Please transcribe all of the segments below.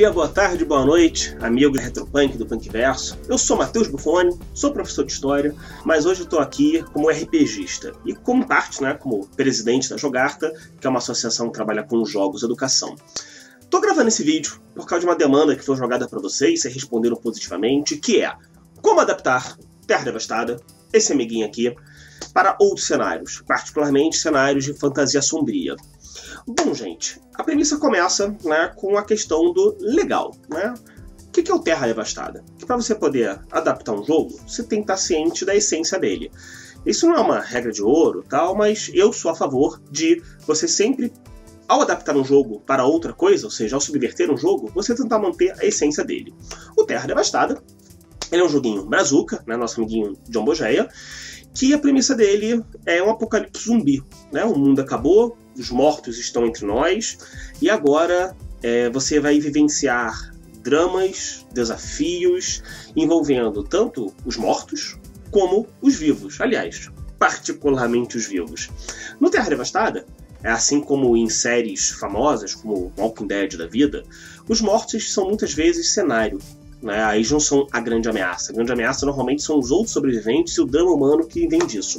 dia, boa tarde, boa noite, amigo Retropunk do Punkverso. Eu sou Matheus Buffoni, sou professor de História, mas hoje estou aqui como RPGista e como parte, né, como presidente da Jogarta, que é uma associação que trabalha com jogos e educação. Estou gravando esse vídeo por causa de uma demanda que foi jogada para vocês, e responderam positivamente, que é como adaptar Terra Devastada, esse amiguinho aqui, para outros cenários, particularmente cenários de fantasia sombria. Bom, gente, a premissa começa né, com a questão do legal. Né? O que é o Terra Devastada? Que para você poder adaptar um jogo, você tem que estar ciente da essência dele. Isso não é uma regra de ouro, tal, mas eu sou a favor de você sempre, ao adaptar um jogo para outra coisa, ou seja, ao subverter um jogo, você tentar manter a essência dele. O Terra Devastada, ele é um joguinho brazuca, né, nosso amiguinho John Bogeia, que a premissa dele é um apocalipse zumbi. Né? O mundo acabou, os mortos estão entre nós, e agora é, você vai vivenciar dramas, desafios envolvendo tanto os mortos como os vivos. Aliás, particularmente os vivos. No Terra Devastada, é assim como em séries famosas, como Walking Dead da vida, os mortos são muitas vezes cenário. Né? Aí não são a grande ameaça. A grande ameaça normalmente são os outros sobreviventes e o drama humano que vem disso.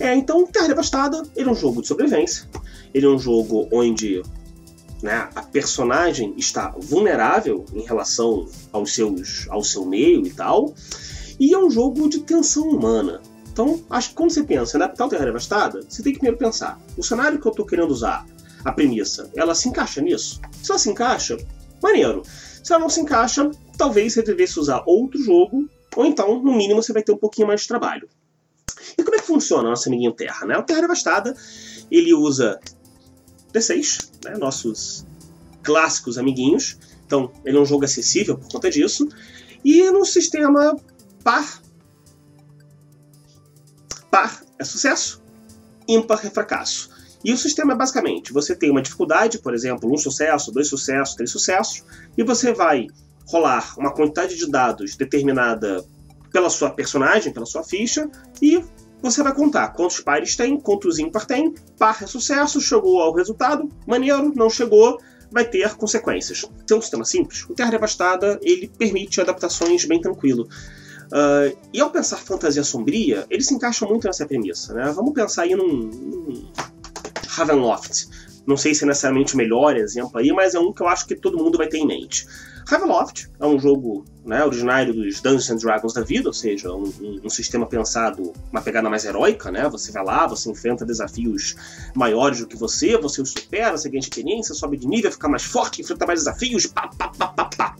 É, então, Terra Devastada, ele é um jogo de sobrevivência. Ele é um jogo onde né, a personagem está vulnerável em relação aos seus, ao seu meio e tal. E é um jogo de tensão humana. Então, acho que quando você pensa em adaptar o Terra Devastada, você tem que primeiro pensar: o cenário que eu estou querendo usar, a premissa, ela se encaixa nisso? Se ela se encaixa, maneiro. Se ela não se encaixa, talvez você devesse usar outro jogo, ou então, no mínimo, você vai ter um pouquinho mais de trabalho. E como é que funciona o nosso amiguinho Terra? Né? O Terra Devastada, ele usa D6, né? nossos clássicos amiguinhos. Então, ele é um jogo acessível por conta disso. E no sistema par, par é sucesso, ímpar é fracasso. E o sistema é basicamente: você tem uma dificuldade, por exemplo, um sucesso, dois sucessos, três sucessos, e você vai rolar uma quantidade de dados determinada pela sua personagem, pela sua ficha, e você vai contar quantos pares tem, quantos ímpar tem, par é sucesso, chegou ao resultado, maneiro, não chegou, vai ter consequências. Se é um sistema simples, o Terra Devastada ele permite adaptações bem tranquilo. Uh, e ao pensar fantasia sombria, ele se encaixa muito nessa premissa. Né? Vamos pensar aí num, num Ravenloft. Não sei se é necessariamente o melhor exemplo aí, mas é um que eu acho que todo mundo vai ter em mente. Ravenloft é um jogo né, originário dos Dungeons and Dragons da vida, ou seja, um, um, um, sistema pensado, uma pegada mais heróica, né? Você vai lá, você enfrenta desafios maiores do que você, você os supera, você ganha experiência, sobe de nível, fica mais forte, enfrenta mais desafios, pá, pá, pá, pá, pá.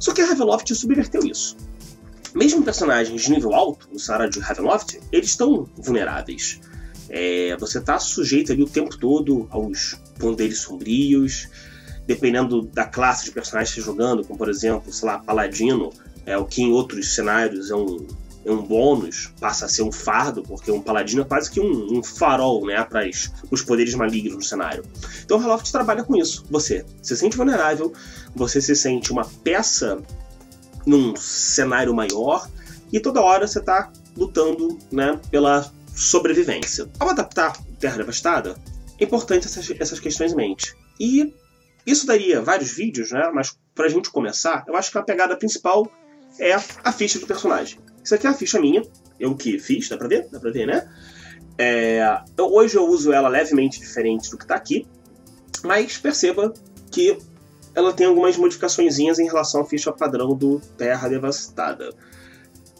Só que a Ravenloft subverteu isso. Mesmo personagens de nível alto, no cenário de Ravenloft, eles estão vulneráveis. É, você está sujeito ali o tempo todo aos poderes sombrios, dependendo da classe de personagem que você está jogando, como por exemplo, sei lá, Paladino, é o que em outros cenários é um, é um bônus, passa a ser um fardo, porque um paladino é quase que um, um farol né, para os poderes malignos do cenário. Então o Haloft trabalha com isso. Você se sente vulnerável, você se sente uma peça num cenário maior, e toda hora você está lutando né, pela sobrevivência. Ao adaptar Terra Devastada, é importante essas, essas questões em mente. E isso daria vários vídeos, né? Mas pra gente começar, eu acho que a pegada principal é a ficha do personagem. Isso aqui é a ficha minha, eu que fiz, dá pra ver? Dá pra ver, né? É, eu, hoje eu uso ela levemente diferente do que tá aqui, mas perceba que ela tem algumas modificações em relação à ficha padrão do Terra Devastada.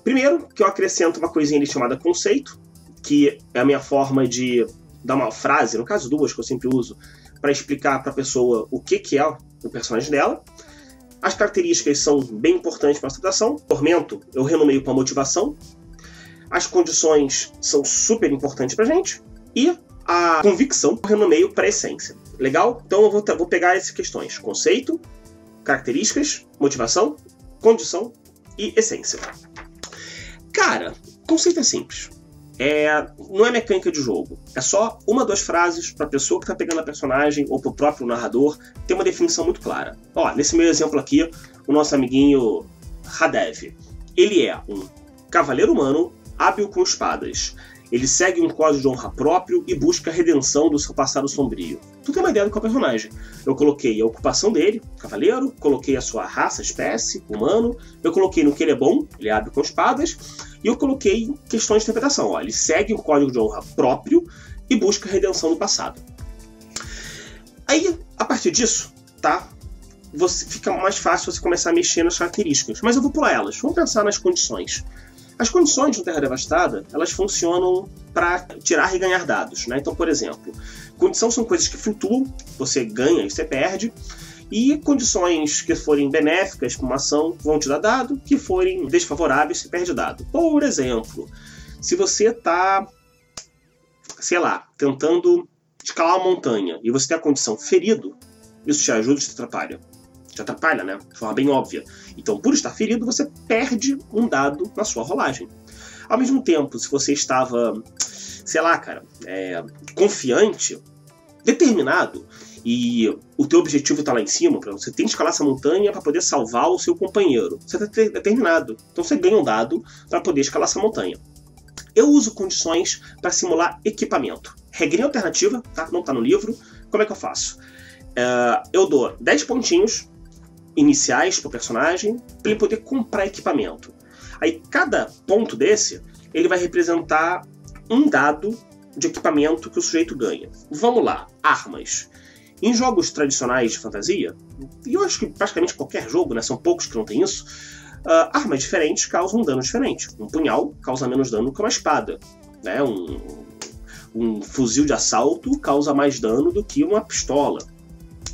Primeiro, que eu acrescento uma coisinha ali chamada conceito, que é a minha forma de dar uma frase, no caso duas que eu sempre uso, para explicar para a pessoa o que, que é o personagem dela. As características são bem importantes para a adaptação. Tormento eu renomeio para motivação. As condições são super importantes para gente. E a convicção eu renomeio para essência. Legal? Então eu vou, vou pegar essas questões: conceito, características, motivação, condição e essência. Cara, conceito é simples é, não é mecânica de jogo. É só uma, duas frases para a pessoa que está pegando a personagem ou para o próprio narrador ter uma definição muito clara. Ó, nesse meu exemplo aqui, o nosso amiguinho Hadev. Ele é um cavaleiro humano hábil com espadas. Ele segue um código de honra próprio e busca a redenção do seu passado sombrio. Tu tem uma ideia do qual é o personagem. Eu coloquei a ocupação dele, cavaleiro, coloquei a sua raça, espécie, humano, eu coloquei no que ele é bom, ele é hábil com espadas, e eu coloquei questões de interpretação. Ó, ele segue um código de honra próprio e busca redenção do passado. Aí, a partir disso, tá? Você, fica mais fácil você começar a mexer nas características. Mas eu vou pular elas. Vamos pensar nas condições. As condições de Terra Devastada, elas funcionam para tirar e ganhar dados. Né? Então, por exemplo, condição são coisas que flutuam, você ganha e você perde, e condições que forem benéficas para uma ação vão te dar dado, que forem desfavoráveis você perde dado. Por exemplo, se você está, sei lá, tentando escalar uma montanha e você tem a condição ferido, isso te ajuda ou te atrapalha? te atrapalha, né? De forma bem óbvia. Então, por estar ferido, você perde um dado na sua rolagem. Ao mesmo tempo, se você estava, sei lá, cara, é, confiante, determinado, e o teu objetivo está lá em cima, você tem que escalar essa montanha para poder salvar o seu companheiro. Você está determinado. Então você ganha um dado para poder escalar essa montanha. Eu uso condições para simular equipamento. Regrinha alternativa, tá? Não está no livro. Como é que eu faço? Uh, eu dou 10 pontinhos iniciais para o personagem para ele poder comprar equipamento. Aí cada ponto desse ele vai representar um dado de equipamento que o sujeito ganha. Vamos lá, armas. Em jogos tradicionais de fantasia, e eu acho que praticamente qualquer jogo, né, são poucos que não tem isso, uh, armas diferentes causam um dano diferente. Um punhal causa menos dano que uma espada. Né? Um, um fuzil de assalto causa mais dano do que uma pistola.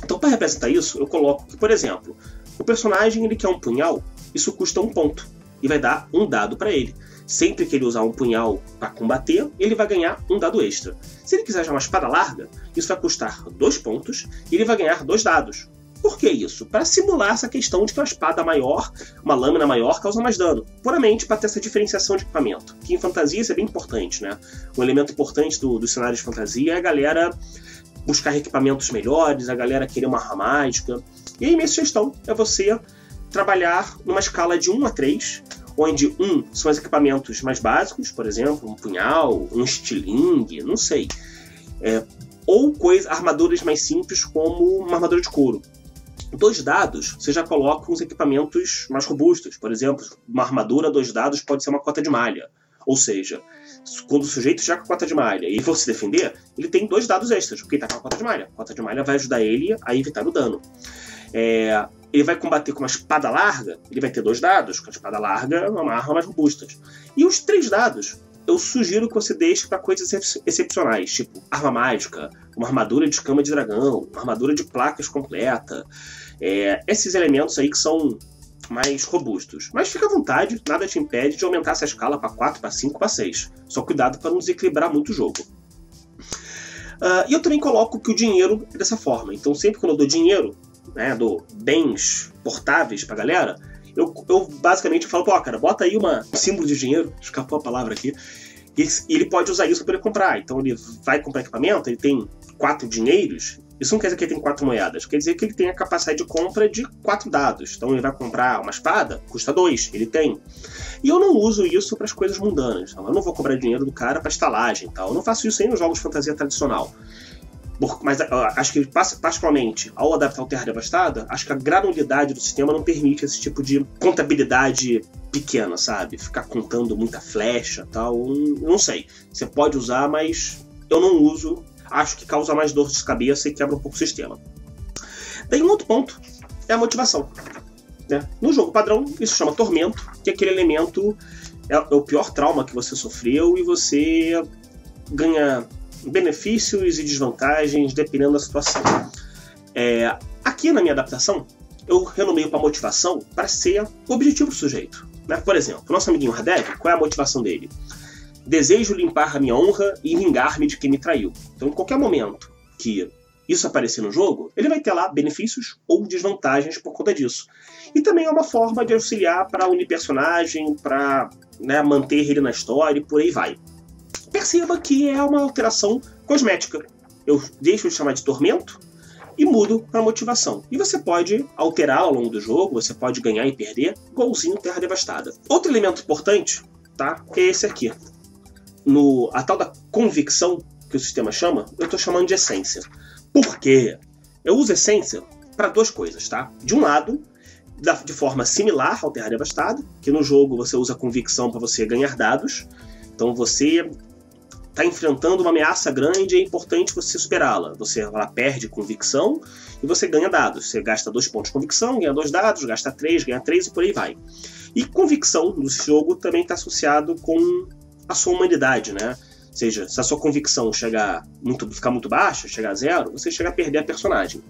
Então, para representar isso, eu coloco que, por exemplo, o personagem ele quer um punhal, isso custa um ponto e vai dar um dado para ele. Sempre que ele usar um punhal para combater, ele vai ganhar um dado extra. Se ele quiser já uma espada larga, isso vai custar dois pontos e ele vai ganhar dois dados. Por que isso? Para simular essa questão de que uma espada maior, uma lâmina maior, causa mais dano. Puramente para ter essa diferenciação de equipamento. Que em fantasia isso é bem importante, né? Um elemento importante do, do cenário de fantasia é a galera buscar equipamentos melhores, a galera querer uma arma mágica. E aí minha sugestão é você trabalhar numa escala de 1 a 3, onde 1 são os equipamentos mais básicos, por exemplo, um punhal, um estilingue, não sei. É, ou coisa, armaduras mais simples, como uma armadura de couro. Dois dados, você já coloca uns equipamentos mais robustos. Por exemplo, uma armadura, dois dados, pode ser uma cota de malha. Ou seja, quando o sujeito já com a cota de malha e for se defender, ele tem dois dados extras, porque ele tá com a cota de malha. A cota de malha vai ajudar ele a evitar o dano. É, ele vai combater com uma espada larga, ele vai ter dois dados, com a espada larga é uma arma mais robusta. E os três dados, eu sugiro que você deixe para coisas excepcionais, tipo arma mágica, uma armadura de cama de dragão, uma armadura de placas completa. É, esses elementos aí que são mais robustos. Mas fica à vontade, nada te impede de aumentar essa escala para 4, para 5, para 6. Só cuidado para não desequilibrar muito o jogo. Uh, e eu também coloco que o dinheiro é dessa forma. Então, sempre que eu dou dinheiro, né, dou bens portáveis pra galera, eu, eu basicamente falo, pô, cara, bota aí uma, um símbolo de dinheiro, escapou a palavra aqui, e ele pode usar isso para poder comprar. Então ele vai comprar equipamento, ele tem quatro dinheiros, isso não quer dizer que ele tem quatro moedas, quer dizer que ele tem a capacidade de compra de quatro dados. Então ele vai comprar uma espada, custa dois, ele tem. E eu não uso isso para as coisas mundanas. Então, eu não vou cobrar dinheiro do cara para estalagem tal. Eu não faço isso nem nos jogos de fantasia tradicional. Mas acho que, particularmente, ao adaptar o Terra Devastada, acho que a granulidade do sistema não permite esse tipo de contabilidade pequena, sabe? Ficar contando muita flecha tal. Não sei. Você pode usar, mas eu não uso acho que causa mais dor de cabeça e quebra um pouco o sistema. Daí um outro ponto é a motivação. Né? No jogo padrão, isso chama tormento, que é aquele elemento, é, é o pior trauma que você sofreu e você ganha benefícios e desvantagens dependendo da situação. É, aqui na minha adaptação, eu renomeio para motivação para ser o objetivo do sujeito. Né? Por exemplo, nosso amiguinho Radev, qual é a motivação dele? Desejo limpar a minha honra e vingar-me de quem me traiu. Então, em qualquer momento que isso aparecer no jogo, ele vai ter lá benefícios ou desvantagens por conta disso. E também é uma forma de auxiliar para unir personagem, para né, manter ele na história e por aí vai. Perceba que é uma alteração cosmética. Eu deixo de chamar de tormento e mudo para motivação. E você pode alterar ao longo do jogo, você pode ganhar e perder, igualzinho Terra Devastada. Outro elemento importante tá? É esse aqui. No, a tal da convicção que o sistema chama, eu estou chamando de essência. Por quê? Eu uso essência para duas coisas, tá? De um lado, de forma similar ao Terra Devastada, que no jogo você usa convicção para você ganhar dados. Então você está enfrentando uma ameaça grande e é importante você superá-la. Você ela perde convicção e você ganha dados. Você gasta dois pontos de convicção, ganha dois dados, gasta três, ganha três e por aí vai. E convicção no jogo também está associado com a sua humanidade, né? Ou seja, se a sua convicção chegar muito, ficar muito baixa, chegar a zero, você chega a perder a personagem.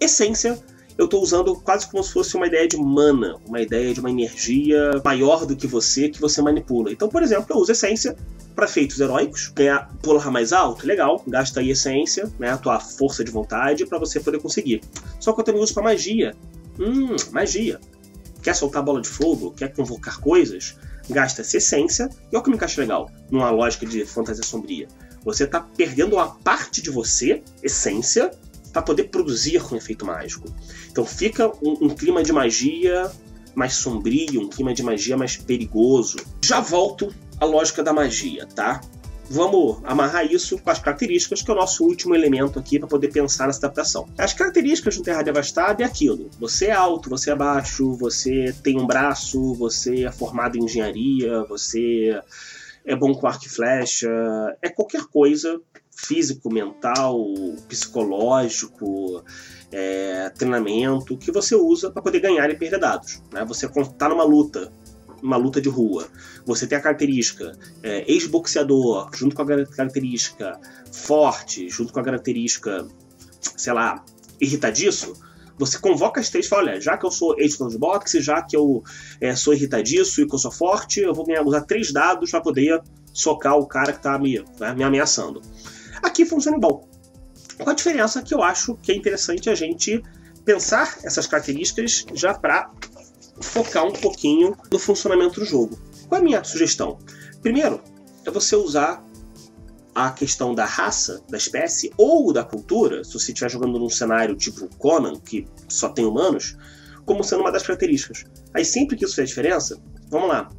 Essência eu estou usando quase como se fosse uma ideia de mana, uma ideia de uma energia maior do que você que você manipula. Então, por exemplo, eu uso essência para feitos heróicos, ganhar pular mais alto, legal, gasta aí essência, né, a tua força de vontade para você poder conseguir. Só que eu também uso para magia. Hum, magia. Quer soltar bola de fogo? Quer convocar coisas? Gasta-se essência. E olha o que me encaixa legal, numa lógica de fantasia sombria. Você está perdendo uma parte de você, essência, para poder produzir com efeito mágico. Então fica um, um clima de magia mais sombrio, um clima de magia mais perigoso. Já volto à lógica da magia, tá? Vamos amarrar isso com as características, que é o nosso último elemento aqui para poder pensar nessa adaptação. As características de um Terra Devastada é aquilo: você é alto, você é baixo, você tem um braço, você é formado em engenharia, você é bom com arco e flecha, é qualquer coisa físico, mental, psicológico, é, treinamento que você usa para poder ganhar e perder dados. Né? Você está numa luta, uma luta de rua, você tem a característica é, ex-boxeador, junto com a característica forte, junto com a característica, sei lá, irritadiço, você convoca as três e fala, olha, já que eu sou ex-lutador de boxe, já que eu é, sou irritadiço e que eu sou forte, eu vou ganhar, usar três dados para poder socar o cara que está me, né, me ameaçando. Aqui funciona igual. Com a diferença que eu acho que é interessante a gente pensar essas características já para focar um pouquinho no funcionamento do jogo. Qual é a minha sugestão? Primeiro, é você usar a questão da raça, da espécie ou da cultura, se você estiver jogando num cenário tipo Conan, que só tem humanos, como sendo uma das características. Aí sempre que isso faz diferença, vamos lá.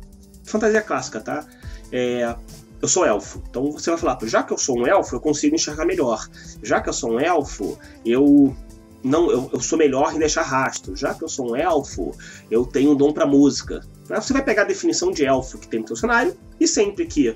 Fantasia clássica, tá? É, eu sou elfo. Então você vai falar, já que eu sou um elfo, eu consigo enxergar melhor. Já que eu sou um elfo, eu não eu, eu sou melhor em deixar rastro. Já que eu sou um elfo, eu tenho um dom para música. Aí você vai pegar a definição de elfo que tem no seu cenário e sempre que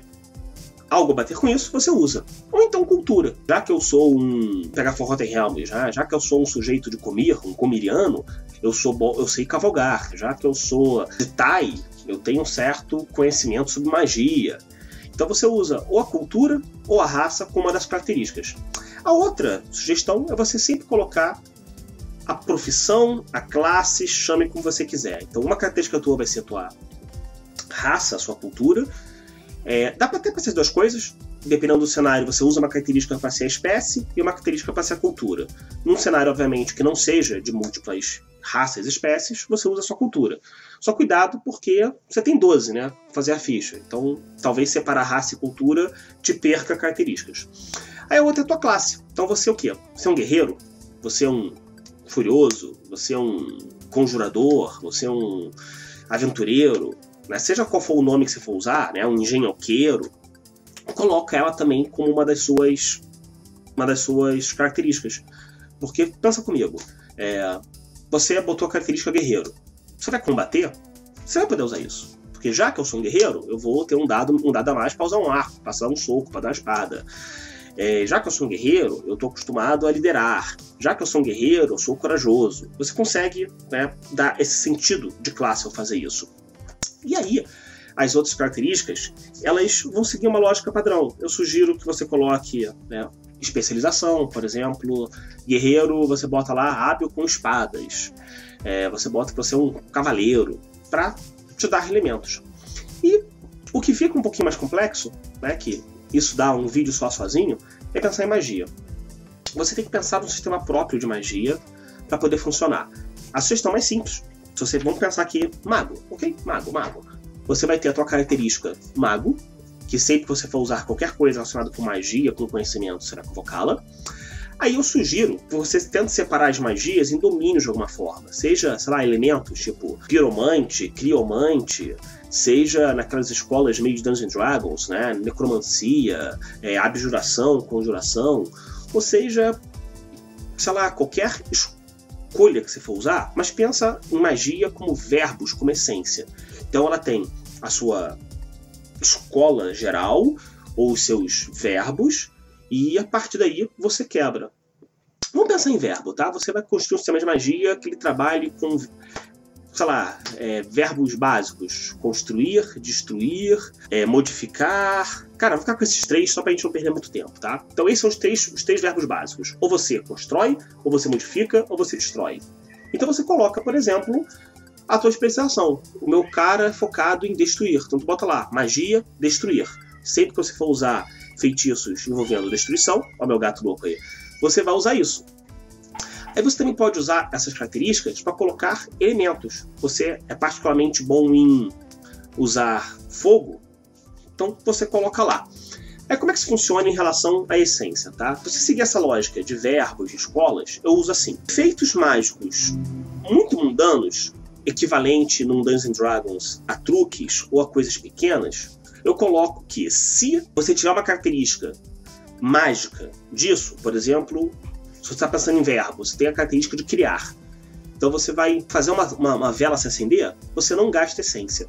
algo bater com isso, você usa. Ou então cultura. Já que eu sou um. Pegar Forrottenhelm, já, já que eu sou um sujeito de comir, um comiriano, eu sou bo... eu sei cavalgar. Já que eu sou de Tai, eu tenho um certo conhecimento sobre magia. Então você usa ou a cultura ou a raça como uma das características. A outra sugestão é você sempre colocar a profissão, a classe, chame como você quiser. Então uma característica tua vai ser a tua raça, a sua cultura. É, dá para ter para essas duas coisas. Dependendo do cenário, você usa uma característica para ser a espécie e uma característica para ser a cultura. Num cenário, obviamente, que não seja de múltiplas raças e espécies, você usa a sua cultura. Só cuidado porque você tem 12, né? Fazer a ficha. Então, talvez separar raça e cultura te perca características. Aí a outra é a tua classe. Então você é o quê? Você é um guerreiro? Você é um furioso? Você é um conjurador? Você é um aventureiro? Né? Seja qual for o nome que você for usar, né? Um engenhoqueiro. Coloca ela também como uma das suas uma das suas características. Porque, pensa comigo, é, você botou a característica guerreiro você vai combater, você vai poder usar isso. Porque já que eu sou um guerreiro, eu vou ter um dado, um dado a mais para usar um arco, para usar um soco, para dar uma espada. É, já que eu sou um guerreiro, eu estou acostumado a liderar. Já que eu sou um guerreiro, eu sou corajoso. Você consegue né, dar esse sentido de classe ao fazer isso. E aí, as outras características, elas vão seguir uma lógica padrão. Eu sugiro que você coloque né, especialização, por exemplo, guerreiro, você bota lá hábil com espadas é, você bota que você é um cavaleiro, para te dar elementos. E o que fica um pouquinho mais complexo, né, que isso dá um vídeo só sozinho, é pensar em magia. Você tem que pensar num sistema próprio de magia para poder funcionar. A sugestão mais simples. Se você vamos pensar aqui, mago, ok? Mago, mago. Você vai ter a tua característica mago, que sempre que você for usar qualquer coisa relacionada com magia, com conhecimento, será convocá-la. Aí eu sugiro que você tente separar as magias em domínios de alguma forma. Seja, sei lá, elementos tipo piromante, criomante, seja naquelas escolas meio de Dungeons Dragons, né? necromancia, é, abjuração, conjuração, ou seja, sei lá, qualquer escolha que você for usar, mas pensa em magia como verbos, como essência. Então ela tem a sua escola geral, ou os seus verbos, e a partir daí você quebra. Vamos pensar em verbo, tá? Você vai construir um sistema de magia que ele trabalhe com sei lá, é, verbos básicos: construir, destruir, é, modificar. Cara, vou ficar com esses três só pra gente não perder muito tempo, tá? Então, esses são os três, os três verbos básicos: ou você constrói, ou você modifica, ou você destrói. Então, você coloca, por exemplo, a tua especialização. O meu cara é focado em destruir. Então, tu bota lá: magia, destruir. Sempre que você for usar feitiços envolvendo destruição, ó, meu gato louco aí, você vai usar isso. Aí você também pode usar essas características para colocar elementos. Você é particularmente bom em usar fogo, então você coloca lá. Aí como é que isso funciona em relação à essência, tá? Se você seguir essa lógica de verbos, de escolas, eu uso assim. Efeitos mágicos muito mundanos, equivalente num Dungeons Dragons a truques ou a coisas pequenas, eu coloco que se você tiver uma característica mágica disso, por exemplo, você está pensando em verbos, tem a característica de criar. Então você vai fazer uma, uma, uma vela se acender, você não gasta essência.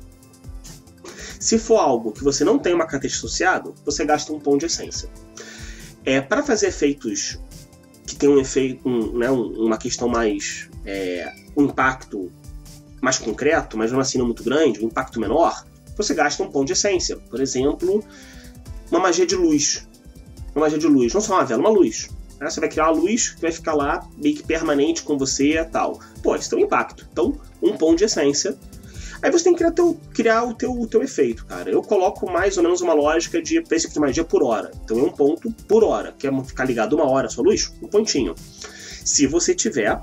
Se for algo que você não tem uma característica associada, você gasta um ponto de essência. É, para fazer efeitos que tem um efeito, um, né, uma questão mais. É, um impacto mais concreto, mas não assim não muito grande, um impacto menor, você gasta um ponto de essência. Por exemplo, uma magia de luz. Uma magia de luz, não só uma vela, uma luz. Né? Você vai criar uma luz que vai ficar lá meio que permanente com você tal. Pô, isso tem um impacto. Então, um ponto de essência. Aí você tem que criar, teu, criar o, teu, o teu efeito, cara. Eu coloco mais ou menos uma lógica de princípio de magia por hora. Então é um ponto por hora. Quer ficar ligado uma hora a sua luz? Um pontinho. Se você tiver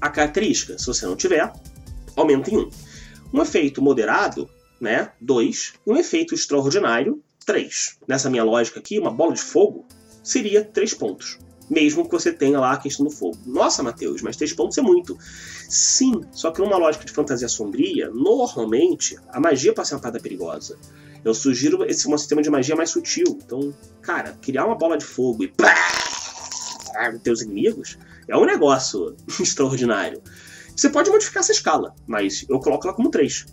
a característica. Se você não tiver, aumenta em um. Um efeito moderado, né? Dois. Um efeito extraordinário, três. Nessa minha lógica aqui, uma bola de fogo seria três pontos mesmo que você tenha lá a questão do fogo. Nossa, Matheus, mas três pontos é muito. Sim, só que numa lógica de fantasia sombria, normalmente a magia ser uma parada perigosa. Eu sugiro esse um sistema de magia mais sutil. Então, cara, criar uma bola de fogo e pá, teus inimigos é um negócio extraordinário. Você pode modificar essa escala, mas eu coloco ela como 3.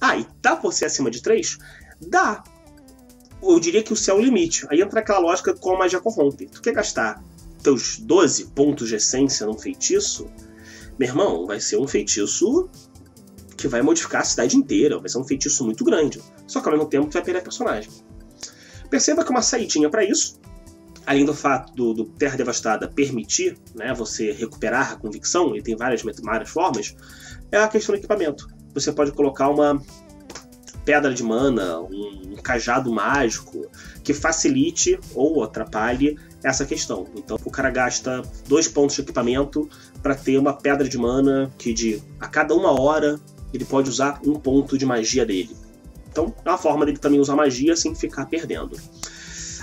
Ah, e dá ser acima de 3? Dá. Eu diria que o céu é o limite. Aí entra aquela lógica com a magia corrompe. Tu quer gastar teus 12 pontos de essência num feitiço, meu irmão, vai ser um feitiço que vai modificar a cidade inteira, vai ser um feitiço muito grande. Só que ao mesmo tempo tu vai perder personagem. Perceba que uma saidinha para isso, além do fato do, do, Terra Devastada permitir né, você recuperar a convicção, e tem várias, várias formas, é a questão do equipamento. Você pode colocar uma pedra de mana, um, um cajado mágico, que facilite ou atrapalhe essa questão. Então o cara gasta dois pontos de equipamento para ter uma pedra de mana que de a cada uma hora ele pode usar um ponto de magia dele. Então é uma forma dele também usar magia sem ficar perdendo.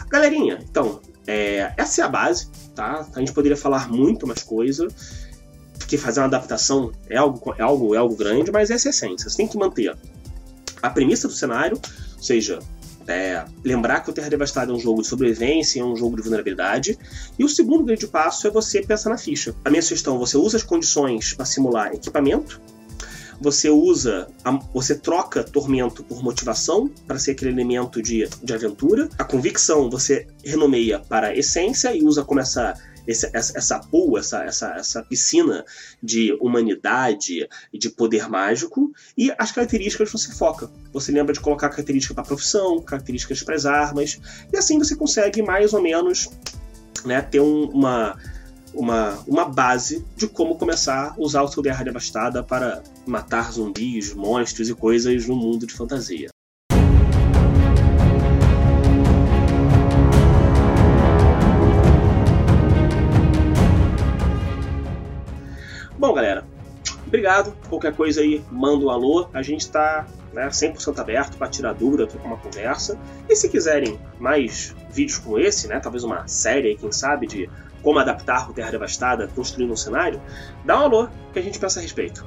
Galerinha, então, é, essa é a base, tá? A gente poderia falar muito mais coisa, porque fazer uma adaptação é algo, é algo, é algo grande, mas essa é a essência. Você tem que manter a premissa do cenário, ou seja, é, lembrar que o Terra Devastada é um jogo de sobrevivência, é um jogo de vulnerabilidade. E o segundo grande passo é você pensar na ficha. A minha sugestão, você usa as condições para simular equipamento, você usa, você troca tormento por motivação para ser aquele elemento de, de aventura. A convicção você renomeia para essência e usa como essa esse, essa, essa pool, essa, essa, essa piscina de humanidade e de poder mágico, e as características você foca. Você lembra de colocar característica para profissão, características para as armas, e assim você consegue mais ou menos né, ter um, uma, uma, uma base de como começar a usar o seu Terra Devastada para matar zumbis, monstros e coisas no mundo de fantasia. Bom, galera, obrigado. Qualquer coisa aí, manda um alô. A gente está né, 100% aberto para tirar dúvida, trocar uma conversa. E se quiserem mais vídeos como esse, né, talvez uma série, quem sabe, de como adaptar o Terra Devastada construindo um cenário, dá um alô que a gente pensa a respeito.